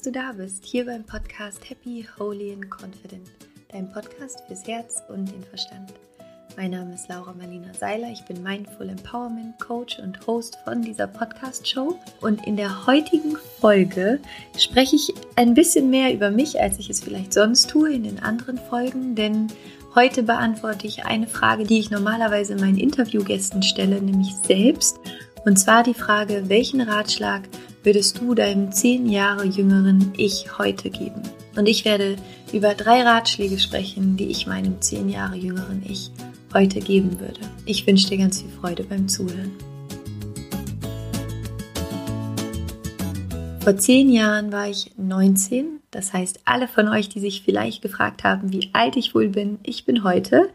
dass du da bist, hier beim Podcast Happy, Holy and Confident, dein Podcast fürs Herz und den Verstand. Mein Name ist Laura Marlina Seiler, ich bin Mindful Empowerment Coach und Host von dieser Podcast-Show. Und in der heutigen Folge spreche ich ein bisschen mehr über mich, als ich es vielleicht sonst tue in den anderen Folgen, denn heute beantworte ich eine Frage, die ich normalerweise meinen Interviewgästen stelle, nämlich selbst. Und zwar die Frage, welchen Ratschlag würdest du deinem zehn Jahre jüngeren Ich heute geben? Und ich werde über drei Ratschläge sprechen, die ich meinem zehn Jahre jüngeren Ich heute geben würde. Ich wünsche dir ganz viel Freude beim Zuhören. Vor zehn Jahren war ich 19. Das heißt, alle von euch, die sich vielleicht gefragt haben, wie alt ich wohl bin, ich bin heute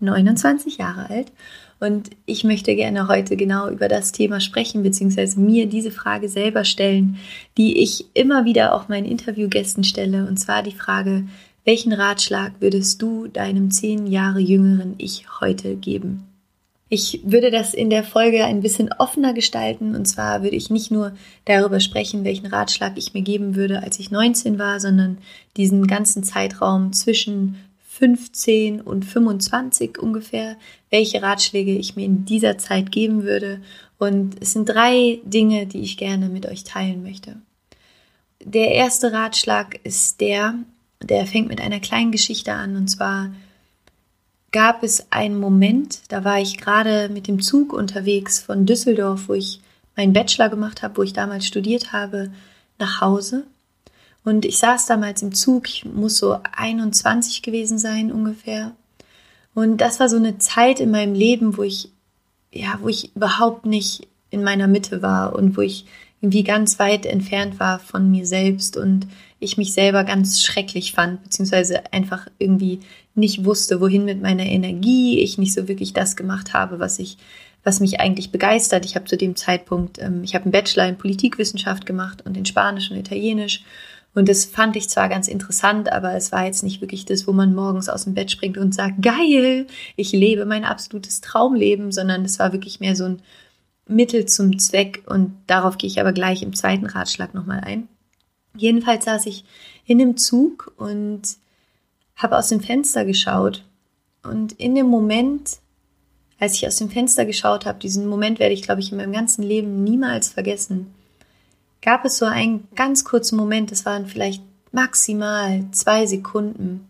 29 Jahre alt und ich möchte gerne heute genau über das Thema sprechen, beziehungsweise mir diese Frage selber stellen, die ich immer wieder auch meinen Interviewgästen stelle. Und zwar die Frage, welchen Ratschlag würdest du deinem zehn Jahre jüngeren Ich heute geben? Ich würde das in der Folge ein bisschen offener gestalten. Und zwar würde ich nicht nur darüber sprechen, welchen Ratschlag ich mir geben würde, als ich 19 war, sondern diesen ganzen Zeitraum zwischen 15 und 25 ungefähr, welche Ratschläge ich mir in dieser Zeit geben würde. Und es sind drei Dinge, die ich gerne mit euch teilen möchte. Der erste Ratschlag ist der, der fängt mit einer kleinen Geschichte an. Und zwar gab es einen Moment, da war ich gerade mit dem Zug unterwegs von Düsseldorf, wo ich meinen Bachelor gemacht habe, wo ich damals studiert habe, nach Hause. Und ich saß damals im Zug, ich muss so 21 gewesen sein ungefähr. Und das war so eine Zeit in meinem Leben, wo ich, ja, wo ich überhaupt nicht in meiner Mitte war und wo ich irgendwie ganz weit entfernt war von mir selbst und ich mich selber ganz schrecklich fand, beziehungsweise einfach irgendwie nicht wusste, wohin mit meiner Energie, ich nicht so wirklich das gemacht habe, was ich, was mich eigentlich begeistert. Ich habe zu dem Zeitpunkt, ähm, ich habe einen Bachelor in Politikwissenschaft gemacht und in Spanisch und Italienisch und das fand ich zwar ganz interessant, aber es war jetzt nicht wirklich das, wo man morgens aus dem Bett springt und sagt, geil, ich lebe mein absolutes Traumleben, sondern es war wirklich mehr so ein Mittel zum Zweck. Und darauf gehe ich aber gleich im zweiten Ratschlag nochmal ein. Jedenfalls saß ich in dem Zug und habe aus dem Fenster geschaut. Und in dem Moment, als ich aus dem Fenster geschaut habe, diesen Moment werde ich, glaube ich, in meinem ganzen Leben niemals vergessen gab es so einen ganz kurzen Moment, das waren vielleicht maximal zwei Sekunden,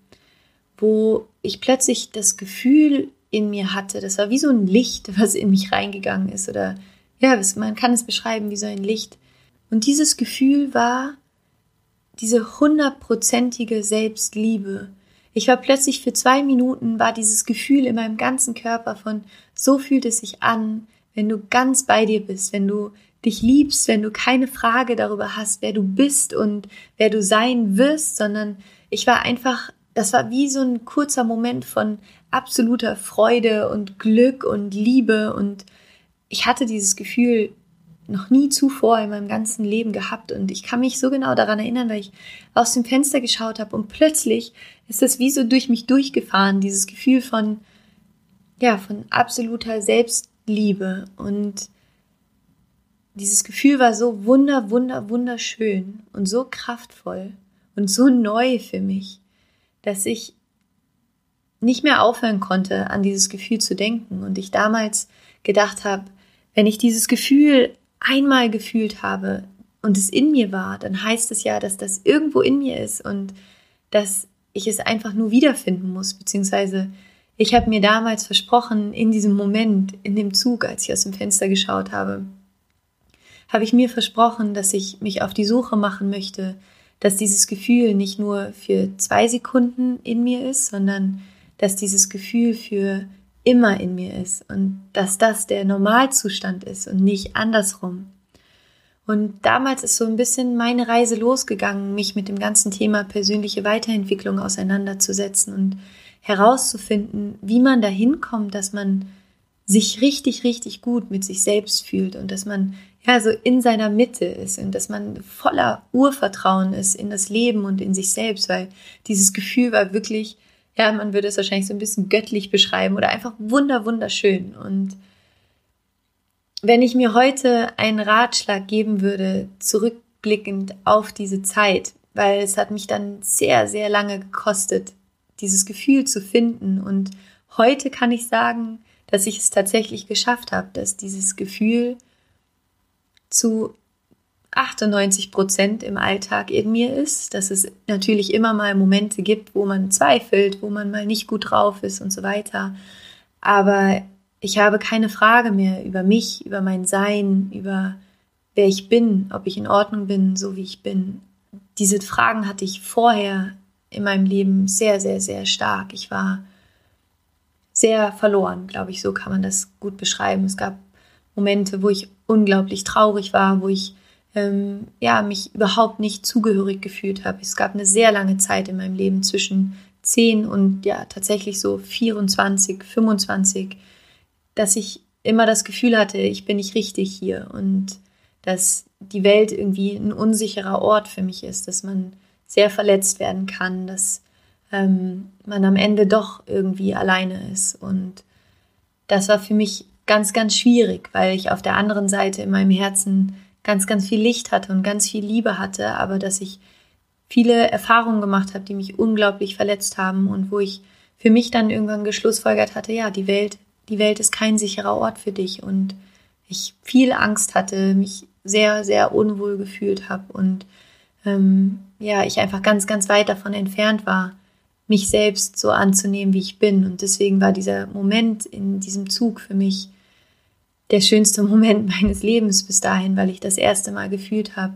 wo ich plötzlich das Gefühl in mir hatte, das war wie so ein Licht, was in mich reingegangen ist oder ja, man kann es beschreiben wie so ein Licht. Und dieses Gefühl war diese hundertprozentige Selbstliebe. Ich war plötzlich für zwei Minuten, war dieses Gefühl in meinem ganzen Körper von, so fühlt es sich an, wenn du ganz bei dir bist, wenn du dich liebst, wenn du keine Frage darüber hast, wer du bist und wer du sein wirst, sondern ich war einfach, das war wie so ein kurzer Moment von absoluter Freude und Glück und Liebe und ich hatte dieses Gefühl noch nie zuvor in meinem ganzen Leben gehabt und ich kann mich so genau daran erinnern, weil ich aus dem Fenster geschaut habe und plötzlich ist das wie so durch mich durchgefahren, dieses Gefühl von ja, von absoluter Selbstliebe und dieses Gefühl war so wunder, wunder, wunderschön und so kraftvoll und so neu für mich, dass ich nicht mehr aufhören konnte, an dieses Gefühl zu denken. Und ich damals gedacht habe, wenn ich dieses Gefühl einmal gefühlt habe und es in mir war, dann heißt es ja, dass das irgendwo in mir ist und dass ich es einfach nur wiederfinden muss, beziehungsweise ich habe mir damals versprochen, in diesem Moment, in dem Zug, als ich aus dem Fenster geschaut habe, habe ich mir versprochen, dass ich mich auf die Suche machen möchte, dass dieses Gefühl nicht nur für zwei Sekunden in mir ist, sondern dass dieses Gefühl für immer in mir ist und dass das der Normalzustand ist und nicht andersrum. Und damals ist so ein bisschen meine Reise losgegangen, mich mit dem ganzen Thema persönliche Weiterentwicklung auseinanderzusetzen und herauszufinden, wie man dahin kommt, dass man sich richtig, richtig gut mit sich selbst fühlt und dass man ja so in seiner Mitte ist und dass man voller Urvertrauen ist in das Leben und in sich selbst, weil dieses Gefühl war wirklich, ja, man würde es wahrscheinlich so ein bisschen göttlich beschreiben oder einfach wunder, wunderschön. Und wenn ich mir heute einen Ratschlag geben würde, zurückblickend auf diese Zeit, weil es hat mich dann sehr, sehr lange gekostet, dieses Gefühl zu finden. Und heute kann ich sagen, dass ich es tatsächlich geschafft habe, dass dieses Gefühl zu 98 Prozent im Alltag in mir ist, dass es natürlich immer mal Momente gibt, wo man zweifelt, wo man mal nicht gut drauf ist und so weiter. Aber ich habe keine Frage mehr über mich, über mein Sein, über wer ich bin, ob ich in Ordnung bin, so wie ich bin. Diese Fragen hatte ich vorher in meinem Leben sehr, sehr, sehr stark. Ich war sehr verloren, glaube ich, so kann man das gut beschreiben. Es gab Momente, wo ich unglaublich traurig war, wo ich ähm, ja, mich überhaupt nicht zugehörig gefühlt habe. Es gab eine sehr lange Zeit in meinem Leben zwischen 10 und ja, tatsächlich so 24, 25, dass ich immer das Gefühl hatte, ich bin nicht richtig hier und dass die Welt irgendwie ein unsicherer Ort für mich ist, dass man sehr verletzt werden kann, dass ähm, man am Ende doch irgendwie alleine ist. Und das war für mich ganz, ganz schwierig, weil ich auf der anderen Seite in meinem Herzen ganz, ganz viel Licht hatte und ganz viel Liebe hatte, aber dass ich viele Erfahrungen gemacht habe, die mich unglaublich verletzt haben und wo ich für mich dann irgendwann geschlussfolgert hatte, ja, die Welt, die Welt ist kein sicherer Ort für dich und ich viel Angst hatte, mich sehr, sehr unwohl gefühlt habe und ähm, ja, ich einfach ganz, ganz weit davon entfernt war, mich selbst so anzunehmen, wie ich bin. Und deswegen war dieser Moment in diesem Zug für mich der schönste Moment meines Lebens bis dahin, weil ich das erste Mal gefühlt habe,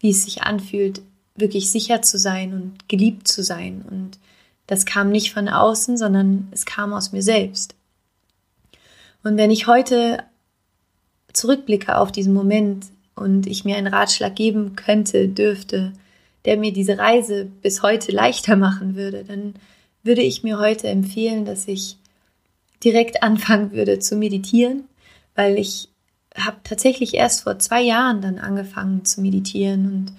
wie es sich anfühlt, wirklich sicher zu sein und geliebt zu sein. Und das kam nicht von außen, sondern es kam aus mir selbst. Und wenn ich heute zurückblicke auf diesen Moment und ich mir einen Ratschlag geben könnte, dürfte, der mir diese Reise bis heute leichter machen würde, dann würde ich mir heute empfehlen, dass ich direkt anfangen würde zu meditieren weil ich habe tatsächlich erst vor zwei Jahren dann angefangen zu meditieren und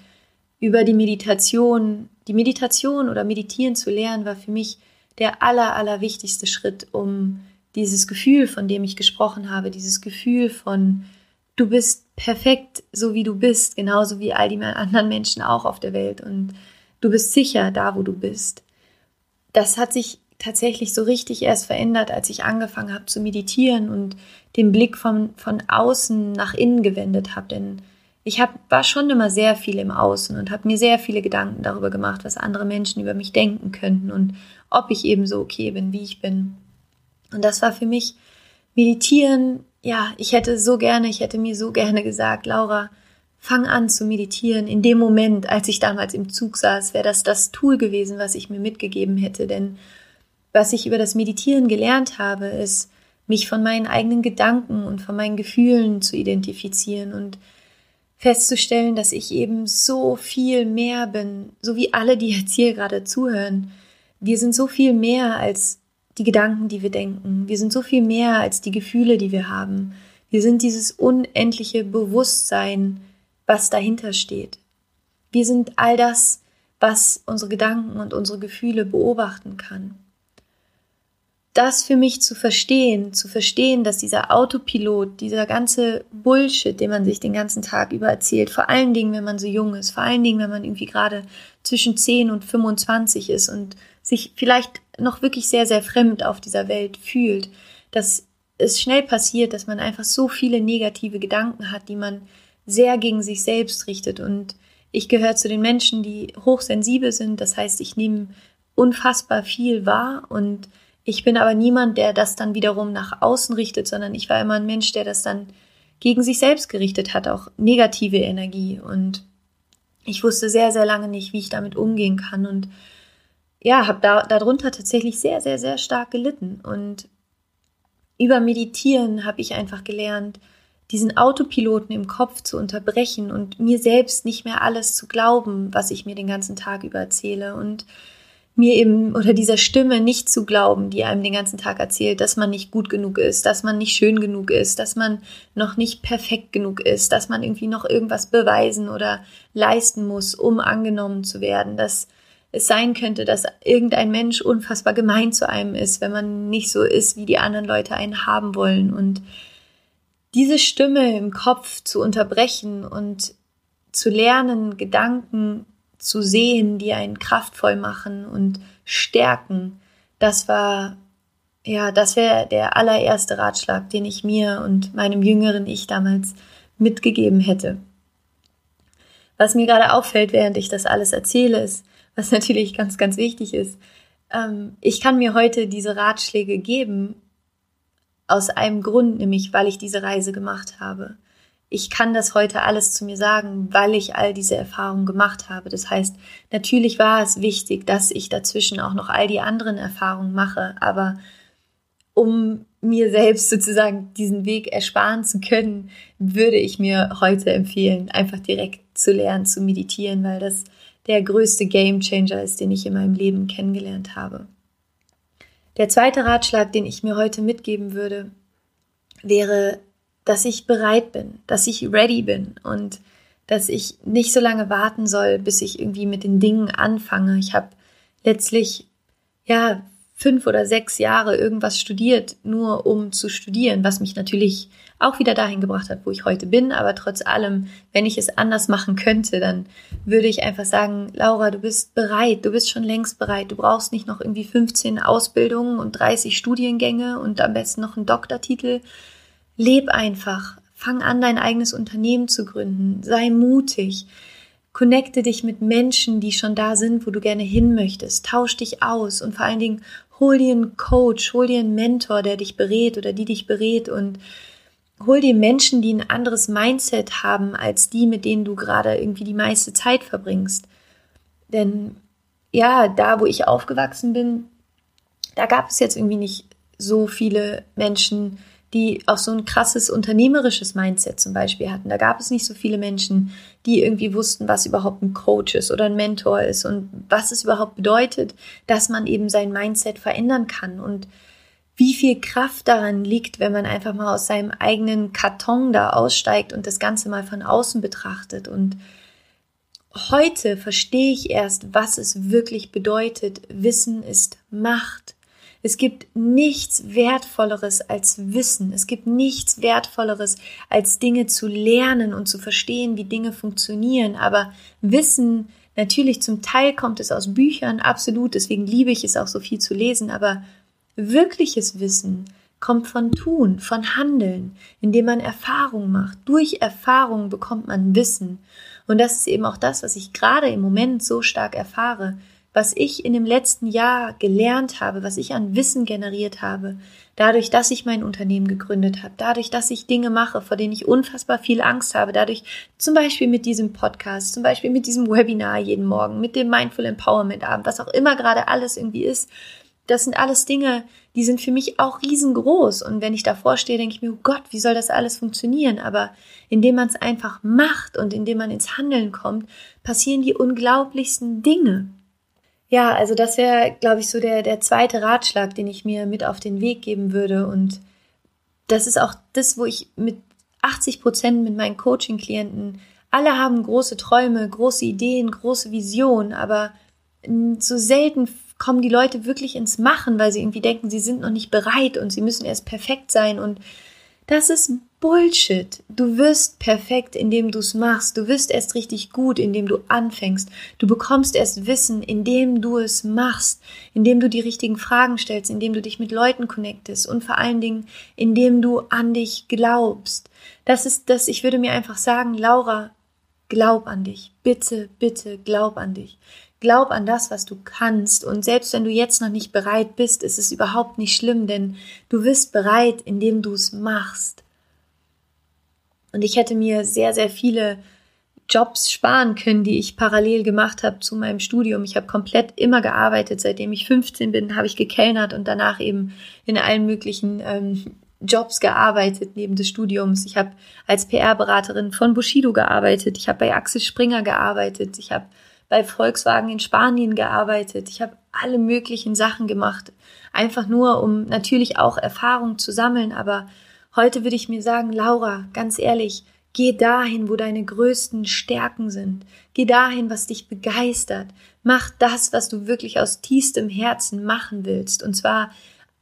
über die Meditation, die Meditation oder Meditieren zu lernen, war für mich der aller, aller wichtigste Schritt, um dieses Gefühl, von dem ich gesprochen habe, dieses Gefühl von, du bist perfekt, so wie du bist, genauso wie all die anderen Menschen auch auf der Welt und du bist sicher da, wo du bist. Das hat sich tatsächlich so richtig erst verändert, als ich angefangen habe zu meditieren und den Blick von, von außen nach innen gewendet habe. Denn ich hab, war schon immer sehr viel im Außen und habe mir sehr viele Gedanken darüber gemacht, was andere Menschen über mich denken könnten und ob ich eben so okay bin, wie ich bin. Und das war für mich Meditieren. Ja, ich hätte so gerne, ich hätte mir so gerne gesagt, Laura, fang an zu meditieren. In dem Moment, als ich damals im Zug saß, wäre das das Tool gewesen, was ich mir mitgegeben hätte. Denn was ich über das Meditieren gelernt habe, ist, mich von meinen eigenen Gedanken und von meinen Gefühlen zu identifizieren und festzustellen, dass ich eben so viel mehr bin, so wie alle, die jetzt hier gerade zuhören. Wir sind so viel mehr als die Gedanken, die wir denken. Wir sind so viel mehr als die Gefühle, die wir haben. Wir sind dieses unendliche Bewusstsein, was dahinter steht. Wir sind all das, was unsere Gedanken und unsere Gefühle beobachten kann das für mich zu verstehen, zu verstehen, dass dieser Autopilot, dieser ganze Bullshit, den man sich den ganzen Tag über erzählt, vor allen Dingen, wenn man so jung ist, vor allen Dingen, wenn man irgendwie gerade zwischen 10 und 25 ist und sich vielleicht noch wirklich sehr, sehr fremd auf dieser Welt fühlt, dass es schnell passiert, dass man einfach so viele negative Gedanken hat, die man sehr gegen sich selbst richtet. Und ich gehöre zu den Menschen, die hochsensibel sind. Das heißt, ich nehme unfassbar viel wahr und ich bin aber niemand, der das dann wiederum nach außen richtet, sondern ich war immer ein Mensch, der das dann gegen sich selbst gerichtet hat, auch negative Energie. Und ich wusste sehr, sehr lange nicht, wie ich damit umgehen kann. Und ja, habe da, darunter tatsächlich sehr, sehr, sehr stark gelitten. Und über Meditieren habe ich einfach gelernt, diesen Autopiloten im Kopf zu unterbrechen und mir selbst nicht mehr alles zu glauben, was ich mir den ganzen Tag über erzähle. Und mir eben oder dieser Stimme nicht zu glauben, die einem den ganzen Tag erzählt, dass man nicht gut genug ist, dass man nicht schön genug ist, dass man noch nicht perfekt genug ist, dass man irgendwie noch irgendwas beweisen oder leisten muss, um angenommen zu werden, dass es sein könnte, dass irgendein Mensch unfassbar gemein zu einem ist, wenn man nicht so ist, wie die anderen Leute einen haben wollen und diese Stimme im Kopf zu unterbrechen und zu lernen, Gedanken zu sehen, die einen kraftvoll machen und stärken, das war, ja, das wäre der allererste Ratschlag, den ich mir und meinem jüngeren Ich damals mitgegeben hätte. Was mir gerade auffällt, während ich das alles erzähle, ist, was natürlich ganz, ganz wichtig ist, ähm, ich kann mir heute diese Ratschläge geben aus einem Grund, nämlich weil ich diese Reise gemacht habe. Ich kann das heute alles zu mir sagen, weil ich all diese Erfahrungen gemacht habe. Das heißt, natürlich war es wichtig, dass ich dazwischen auch noch all die anderen Erfahrungen mache, aber um mir selbst sozusagen diesen Weg ersparen zu können, würde ich mir heute empfehlen, einfach direkt zu lernen, zu meditieren, weil das der größte Game Changer ist, den ich in meinem Leben kennengelernt habe. Der zweite Ratschlag, den ich mir heute mitgeben würde, wäre, dass ich bereit bin, dass ich ready bin und dass ich nicht so lange warten soll, bis ich irgendwie mit den Dingen anfange. Ich habe letztlich ja fünf oder sechs Jahre irgendwas studiert, nur um zu studieren, was mich natürlich auch wieder dahin gebracht hat, wo ich heute bin. Aber trotz allem, wenn ich es anders machen könnte, dann würde ich einfach sagen, Laura, du bist bereit, du bist schon längst bereit. Du brauchst nicht noch irgendwie 15 Ausbildungen und 30 Studiengänge und am besten noch einen Doktortitel. Leb einfach. Fang an, dein eigenes Unternehmen zu gründen. Sei mutig. Connecte dich mit Menschen, die schon da sind, wo du gerne hin möchtest. Tausch dich aus und vor allen Dingen hol dir einen Coach, hol dir einen Mentor, der dich berät oder die dich berät und hol dir Menschen, die ein anderes Mindset haben als die, mit denen du gerade irgendwie die meiste Zeit verbringst. Denn ja, da wo ich aufgewachsen bin, da gab es jetzt irgendwie nicht so viele Menschen, die auch so ein krasses unternehmerisches Mindset zum Beispiel hatten. Da gab es nicht so viele Menschen, die irgendwie wussten, was überhaupt ein Coach ist oder ein Mentor ist und was es überhaupt bedeutet, dass man eben sein Mindset verändern kann und wie viel Kraft daran liegt, wenn man einfach mal aus seinem eigenen Karton da aussteigt und das Ganze mal von außen betrachtet. Und heute verstehe ich erst, was es wirklich bedeutet. Wissen ist Macht. Es gibt nichts Wertvolleres als Wissen. Es gibt nichts Wertvolleres als Dinge zu lernen und zu verstehen, wie Dinge funktionieren. Aber Wissen, natürlich zum Teil kommt es aus Büchern, absolut. Deswegen liebe ich es auch so viel zu lesen. Aber wirkliches Wissen kommt von Tun, von Handeln, indem man Erfahrung macht. Durch Erfahrung bekommt man Wissen. Und das ist eben auch das, was ich gerade im Moment so stark erfahre was ich in dem letzten Jahr gelernt habe, was ich an Wissen generiert habe, dadurch, dass ich mein Unternehmen gegründet habe, dadurch, dass ich Dinge mache, vor denen ich unfassbar viel Angst habe, dadurch zum Beispiel mit diesem Podcast, zum Beispiel mit diesem Webinar jeden Morgen, mit dem Mindful Empowerment Abend, was auch immer gerade alles irgendwie ist, das sind alles Dinge, die sind für mich auch riesengroß. Und wenn ich davor stehe, denke ich mir, oh Gott, wie soll das alles funktionieren? Aber indem man es einfach macht und indem man ins Handeln kommt, passieren die unglaublichsten Dinge. Ja, also das wäre, glaube ich, so der, der zweite Ratschlag, den ich mir mit auf den Weg geben würde. Und das ist auch das, wo ich mit 80 Prozent mit meinen Coaching-Klienten, alle haben große Träume, große Ideen, große Visionen, aber so selten kommen die Leute wirklich ins Machen, weil sie irgendwie denken, sie sind noch nicht bereit und sie müssen erst perfekt sein. Und das ist Bullshit. Du wirst perfekt, indem du es machst. Du wirst erst richtig gut, indem du anfängst. Du bekommst erst Wissen, indem du es machst, indem du die richtigen Fragen stellst, indem du dich mit Leuten connectest und vor allen Dingen, indem du an dich glaubst. Das ist das, ich würde mir einfach sagen, Laura, glaub an dich. Bitte, bitte, glaub an dich. Glaub an das, was du kannst. Und selbst wenn du jetzt noch nicht bereit bist, ist es überhaupt nicht schlimm, denn du wirst bereit, indem du es machst. Und ich hätte mir sehr, sehr viele Jobs sparen können, die ich parallel gemacht habe zu meinem Studium. Ich habe komplett immer gearbeitet. Seitdem ich 15 bin, habe ich gekellnert und danach eben in allen möglichen ähm, Jobs gearbeitet neben des Studiums. Ich habe als PR-Beraterin von Bushido gearbeitet. Ich habe bei Axel Springer gearbeitet. Ich habe bei Volkswagen in Spanien gearbeitet. Ich habe alle möglichen Sachen gemacht. Einfach nur, um natürlich auch Erfahrung zu sammeln, aber Heute würde ich mir sagen, Laura, ganz ehrlich, geh dahin, wo deine größten Stärken sind. Geh dahin, was dich begeistert. Mach das, was du wirklich aus tiefstem Herzen machen willst. Und zwar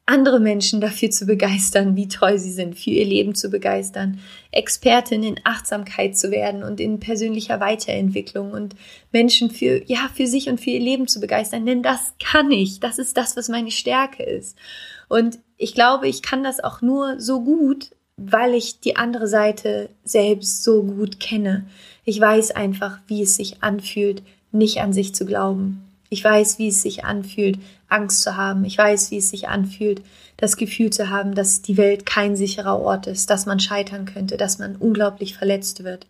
andere Menschen dafür zu begeistern, wie toll sie sind, für ihr Leben zu begeistern, Expertin in Achtsamkeit zu werden und in persönlicher Weiterentwicklung und Menschen für, ja, für sich und für ihr Leben zu begeistern, denn das kann ich. Das ist das, was meine Stärke ist. Und ich glaube, ich kann das auch nur so gut, weil ich die andere Seite selbst so gut kenne. Ich weiß einfach, wie es sich anfühlt, nicht an sich zu glauben. Ich weiß, wie es sich anfühlt, Angst zu haben. Ich weiß, wie es sich anfühlt, das Gefühl zu haben, dass die Welt kein sicherer Ort ist, dass man scheitern könnte, dass man unglaublich verletzt wird.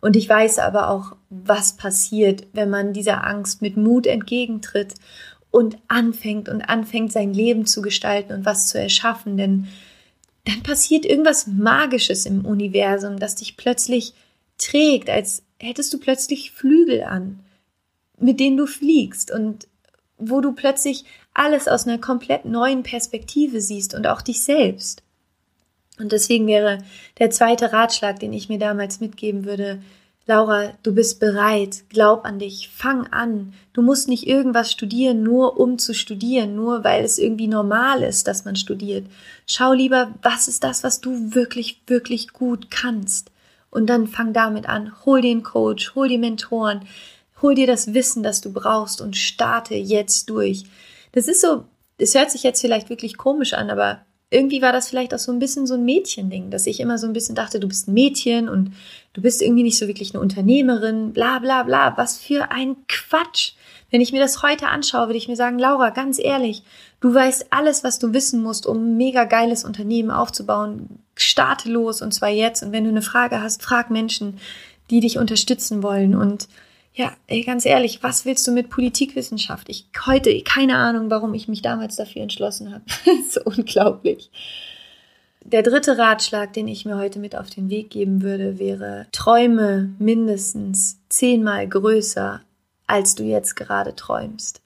Und ich weiß aber auch, was passiert, wenn man dieser Angst mit Mut entgegentritt und anfängt und anfängt, sein Leben zu gestalten und was zu erschaffen. Denn dann passiert irgendwas Magisches im Universum, das dich plötzlich trägt, als hättest du plötzlich Flügel an mit denen du fliegst und wo du plötzlich alles aus einer komplett neuen Perspektive siehst und auch dich selbst. Und deswegen wäre der zweite Ratschlag, den ich mir damals mitgeben würde, Laura, du bist bereit, glaub an dich, fang an. Du musst nicht irgendwas studieren, nur um zu studieren, nur weil es irgendwie normal ist, dass man studiert. Schau lieber, was ist das, was du wirklich, wirklich gut kannst. Und dann fang damit an. Hol den Coach, hol die Mentoren, Hol dir das Wissen, das du brauchst und starte jetzt durch. Das ist so, es hört sich jetzt vielleicht wirklich komisch an, aber irgendwie war das vielleicht auch so ein bisschen so ein Mädchending, dass ich immer so ein bisschen dachte, du bist ein Mädchen und du bist irgendwie nicht so wirklich eine Unternehmerin, bla bla bla. Was für ein Quatsch. Wenn ich mir das heute anschaue, würde ich mir sagen, Laura, ganz ehrlich, du weißt alles, was du wissen musst, um ein mega geiles Unternehmen aufzubauen. Starte los und zwar jetzt. Und wenn du eine Frage hast, frag Menschen, die dich unterstützen wollen und ja, ey, ganz ehrlich, was willst du mit Politikwissenschaft? Ich heute keine Ahnung, warum ich mich damals dafür entschlossen habe. so unglaublich. Der dritte Ratschlag, den ich mir heute mit auf den Weg geben würde, wäre, träume mindestens zehnmal größer, als du jetzt gerade träumst.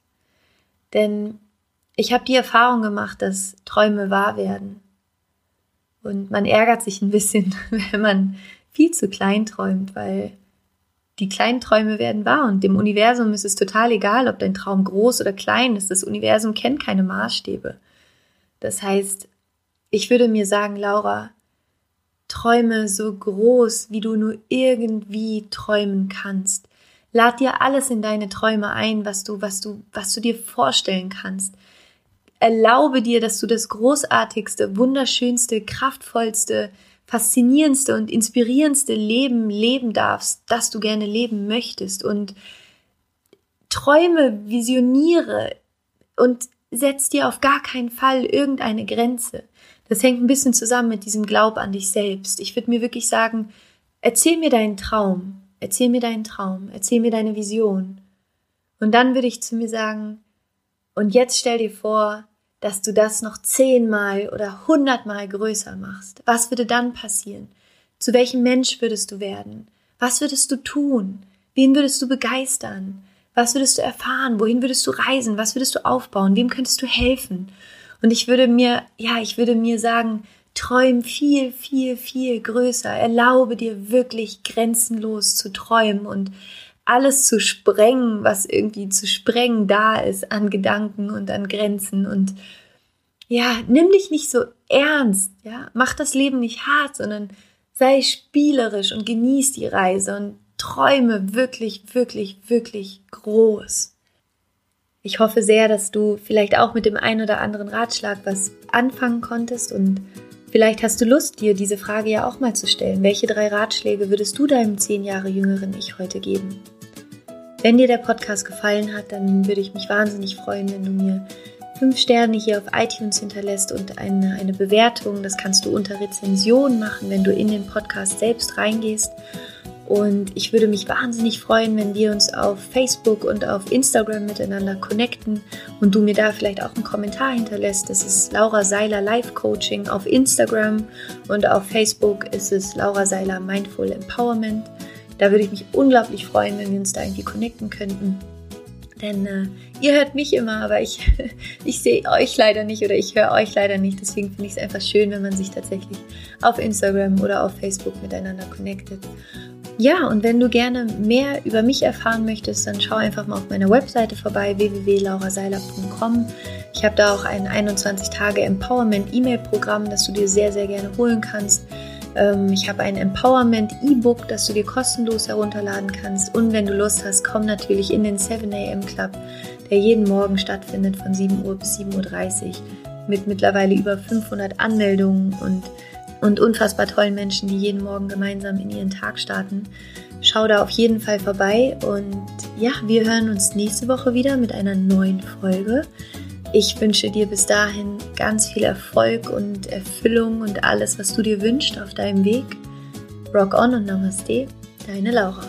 Denn ich habe die Erfahrung gemacht, dass Träume wahr werden. Und man ärgert sich ein bisschen, wenn man viel zu klein träumt, weil die kleinen Träume werden wahr und dem Universum ist es total egal, ob dein Traum groß oder klein ist. Das Universum kennt keine Maßstäbe. Das heißt, ich würde mir sagen, Laura, träume so groß, wie du nur irgendwie träumen kannst. Lad dir alles in deine Träume ein, was du, was du, was du dir vorstellen kannst. Erlaube dir, dass du das großartigste, wunderschönste, kraftvollste, faszinierendste und inspirierendste Leben leben darfst, das du gerne leben möchtest und träume, visioniere und setz dir auf gar keinen Fall irgendeine Grenze. Das hängt ein bisschen zusammen mit diesem Glaub an dich selbst. Ich würde mir wirklich sagen, erzähl mir deinen Traum, erzähl mir deinen Traum, erzähl mir deine Vision. Und dann würde ich zu mir sagen, und jetzt stell dir vor, dass du das noch zehnmal oder hundertmal größer machst? Was würde dann passieren? Zu welchem Mensch würdest du werden? Was würdest du tun? Wen würdest du begeistern? Was würdest du erfahren? Wohin würdest du reisen? Was würdest du aufbauen? Wem könntest du helfen? Und ich würde mir, ja, ich würde mir sagen, träum viel, viel, viel größer. Erlaube dir wirklich grenzenlos zu träumen und alles zu sprengen, was irgendwie zu sprengen da ist an Gedanken und an Grenzen und ja, nimm dich nicht so ernst, ja, mach das Leben nicht hart, sondern sei spielerisch und genieß die Reise und träume wirklich, wirklich, wirklich groß. Ich hoffe sehr, dass du vielleicht auch mit dem einen oder anderen Ratschlag was anfangen konntest und vielleicht hast du Lust, dir diese Frage ja auch mal zu stellen. Welche drei Ratschläge würdest du deinem zehn Jahre jüngeren Ich heute geben? Wenn dir der Podcast gefallen hat, dann würde ich mich wahnsinnig freuen, wenn du mir fünf Sterne hier auf iTunes hinterlässt und eine, eine Bewertung. Das kannst du unter Rezension machen, wenn du in den Podcast selbst reingehst. Und ich würde mich wahnsinnig freuen, wenn wir uns auf Facebook und auf Instagram miteinander connecten und du mir da vielleicht auch einen Kommentar hinterlässt. Das ist Laura Seiler Life Coaching auf Instagram und auf Facebook ist es Laura Seiler Mindful Empowerment. Da würde ich mich unglaublich freuen, wenn wir uns da irgendwie connecten könnten. Denn äh, ihr hört mich immer, aber ich, ich sehe euch leider nicht oder ich höre euch leider nicht. Deswegen finde ich es einfach schön, wenn man sich tatsächlich auf Instagram oder auf Facebook miteinander connectet. Ja, und wenn du gerne mehr über mich erfahren möchtest, dann schau einfach mal auf meiner Webseite vorbei, www.lauraseiler.com. Ich habe da auch ein 21 Tage Empowerment E-Mail-Programm, das du dir sehr, sehr gerne holen kannst. Ähm, ich habe ein Empowerment E-Book, das du dir kostenlos herunterladen kannst. Und wenn du Lust hast, komm natürlich in den 7 AM Club, der jeden Morgen stattfindet von 7 Uhr bis 7.30 Uhr mit mittlerweile über 500 Anmeldungen und, und unfassbar tollen Menschen, die jeden Morgen gemeinsam in ihren Tag starten. Schau da auf jeden Fall vorbei und ja, wir hören uns nächste Woche wieder mit einer neuen Folge. Ich wünsche dir bis dahin ganz viel Erfolg und Erfüllung und alles, was du dir wünschst auf deinem Weg. Rock on und Namaste, deine Laura.